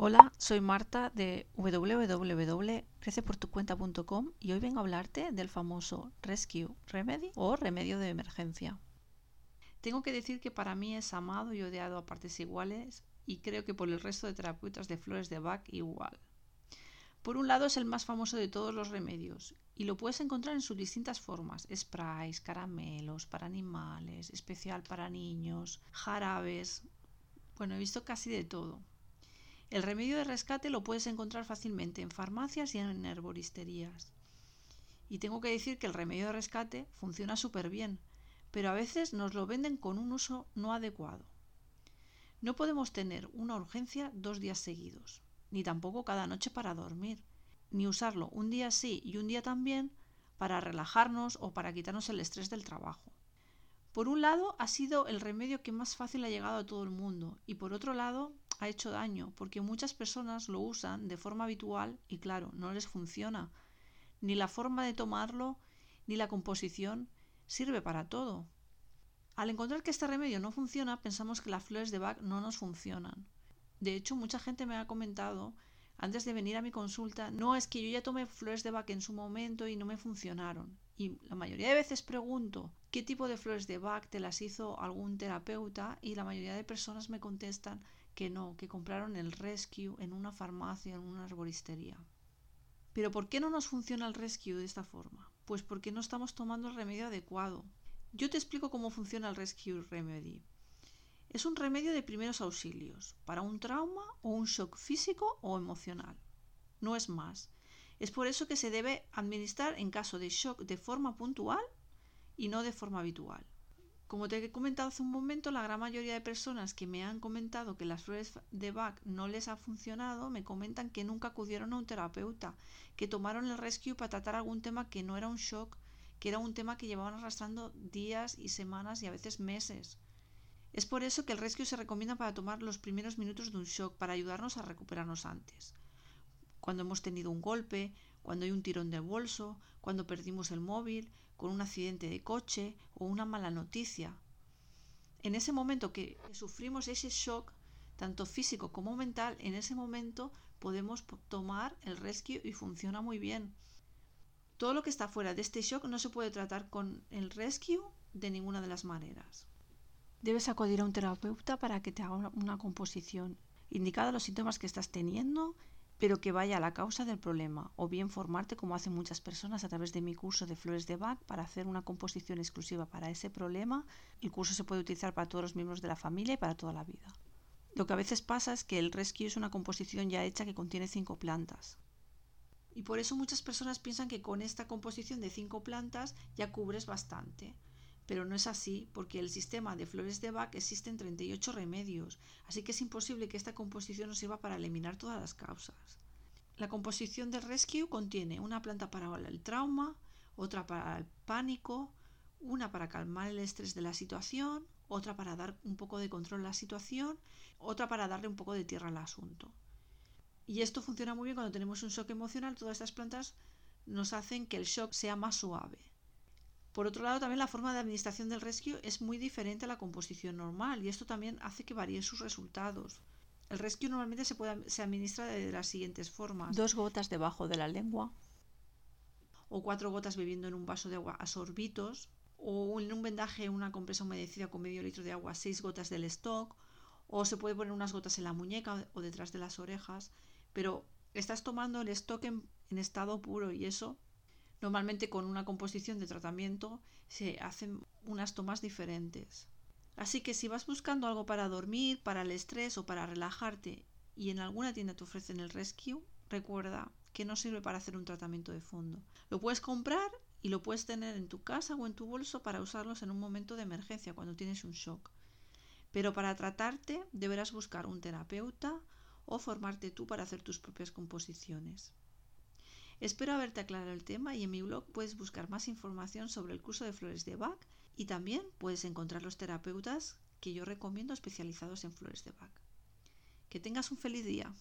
Hola, soy Marta de www.creceportucuenta.com y hoy vengo a hablarte del famoso Rescue Remedy o remedio de emergencia. Tengo que decir que para mí es amado y odiado a partes iguales y creo que por el resto de terapeutas de flores de Bach igual. Por un lado es el más famoso de todos los remedios y lo puedes encontrar en sus distintas formas, sprays, caramelos, para animales, especial para niños, jarabes. Bueno, he visto casi de todo. El remedio de rescate lo puedes encontrar fácilmente en farmacias y en herboristerías. Y tengo que decir que el remedio de rescate funciona súper bien, pero a veces nos lo venden con un uso no adecuado. No podemos tener una urgencia dos días seguidos, ni tampoco cada noche para dormir, ni usarlo un día sí y un día también para relajarnos o para quitarnos el estrés del trabajo. Por un lado, ha sido el remedio que más fácil ha llegado a todo el mundo y por otro lado, ha hecho daño porque muchas personas lo usan de forma habitual y claro, no les funciona. Ni la forma de tomarlo ni la composición sirve para todo. Al encontrar que este remedio no funciona, pensamos que las flores de Bach no nos funcionan. De hecho, mucha gente me ha comentado antes de venir a mi consulta, no es que yo ya tomé flores de Bach en su momento y no me funcionaron. Y la mayoría de veces pregunto qué tipo de flores de Bach te las hizo algún terapeuta y la mayoría de personas me contestan que no, que compraron el Rescue en una farmacia, en una arboristería. Pero ¿por qué no nos funciona el Rescue de esta forma? Pues porque no estamos tomando el remedio adecuado. Yo te explico cómo funciona el Rescue Remedy. Es un remedio de primeros auxilios para un trauma o un shock físico o emocional. No es más. Es por eso que se debe administrar en caso de shock de forma puntual y no de forma habitual. Como te he comentado hace un momento, la gran mayoría de personas que me han comentado que las flores de Bach no les ha funcionado, me comentan que nunca acudieron a un terapeuta, que tomaron el rescue para tratar algún tema que no era un shock, que era un tema que llevaban arrastrando días y semanas y a veces meses. Es por eso que el rescue se recomienda para tomar los primeros minutos de un shock, para ayudarnos a recuperarnos antes. Cuando hemos tenido un golpe, cuando hay un tirón de bolso, cuando perdimos el móvil, con un accidente de coche o una mala noticia. En ese momento que sufrimos ese shock, tanto físico como mental, en ese momento podemos tomar el rescue y funciona muy bien. Todo lo que está fuera de este shock no se puede tratar con el rescue de ninguna de las maneras. Debes acudir a un terapeuta para que te haga una composición indicada los síntomas que estás teniendo pero que vaya a la causa del problema, o bien formarte como hacen muchas personas a través de mi curso de flores de Bach para hacer una composición exclusiva para ese problema. El curso se puede utilizar para todos los miembros de la familia y para toda la vida. Lo que a veces pasa es que el rescue es una composición ya hecha que contiene cinco plantas. Y por eso muchas personas piensan que con esta composición de cinco plantas ya cubres bastante pero no es así porque el sistema de flores de Bach existen 38 remedios, así que es imposible que esta composición nos sirva para eliminar todas las causas. La composición del Rescue contiene una planta para el trauma, otra para el pánico, una para calmar el estrés de la situación, otra para dar un poco de control a la situación, otra para darle un poco de tierra al asunto. Y esto funciona muy bien cuando tenemos un shock emocional, todas estas plantas nos hacen que el shock sea más suave. Por otro lado, también la forma de administración del rescue es muy diferente a la composición normal y esto también hace que varíen sus resultados. El rescue normalmente se, puede, se administra de las siguientes formas. Dos gotas debajo de la lengua. O cuatro gotas bebiendo en un vaso de agua a sorbitos. O en un vendaje una compresa humedecida con medio litro de agua, seis gotas del stock. O se puede poner unas gotas en la muñeca o detrás de las orejas. Pero estás tomando el stock en estado puro y eso Normalmente con una composición de tratamiento se hacen unas tomas diferentes. Así que si vas buscando algo para dormir, para el estrés o para relajarte y en alguna tienda te ofrecen el Rescue, recuerda que no sirve para hacer un tratamiento de fondo. Lo puedes comprar y lo puedes tener en tu casa o en tu bolso para usarlos en un momento de emergencia cuando tienes un shock. Pero para tratarte deberás buscar un terapeuta o formarte tú para hacer tus propias composiciones. Espero haberte aclarado el tema y en mi blog puedes buscar más información sobre el curso de flores de Bach y también puedes encontrar los terapeutas que yo recomiendo especializados en flores de Bach. Que tengas un feliz día.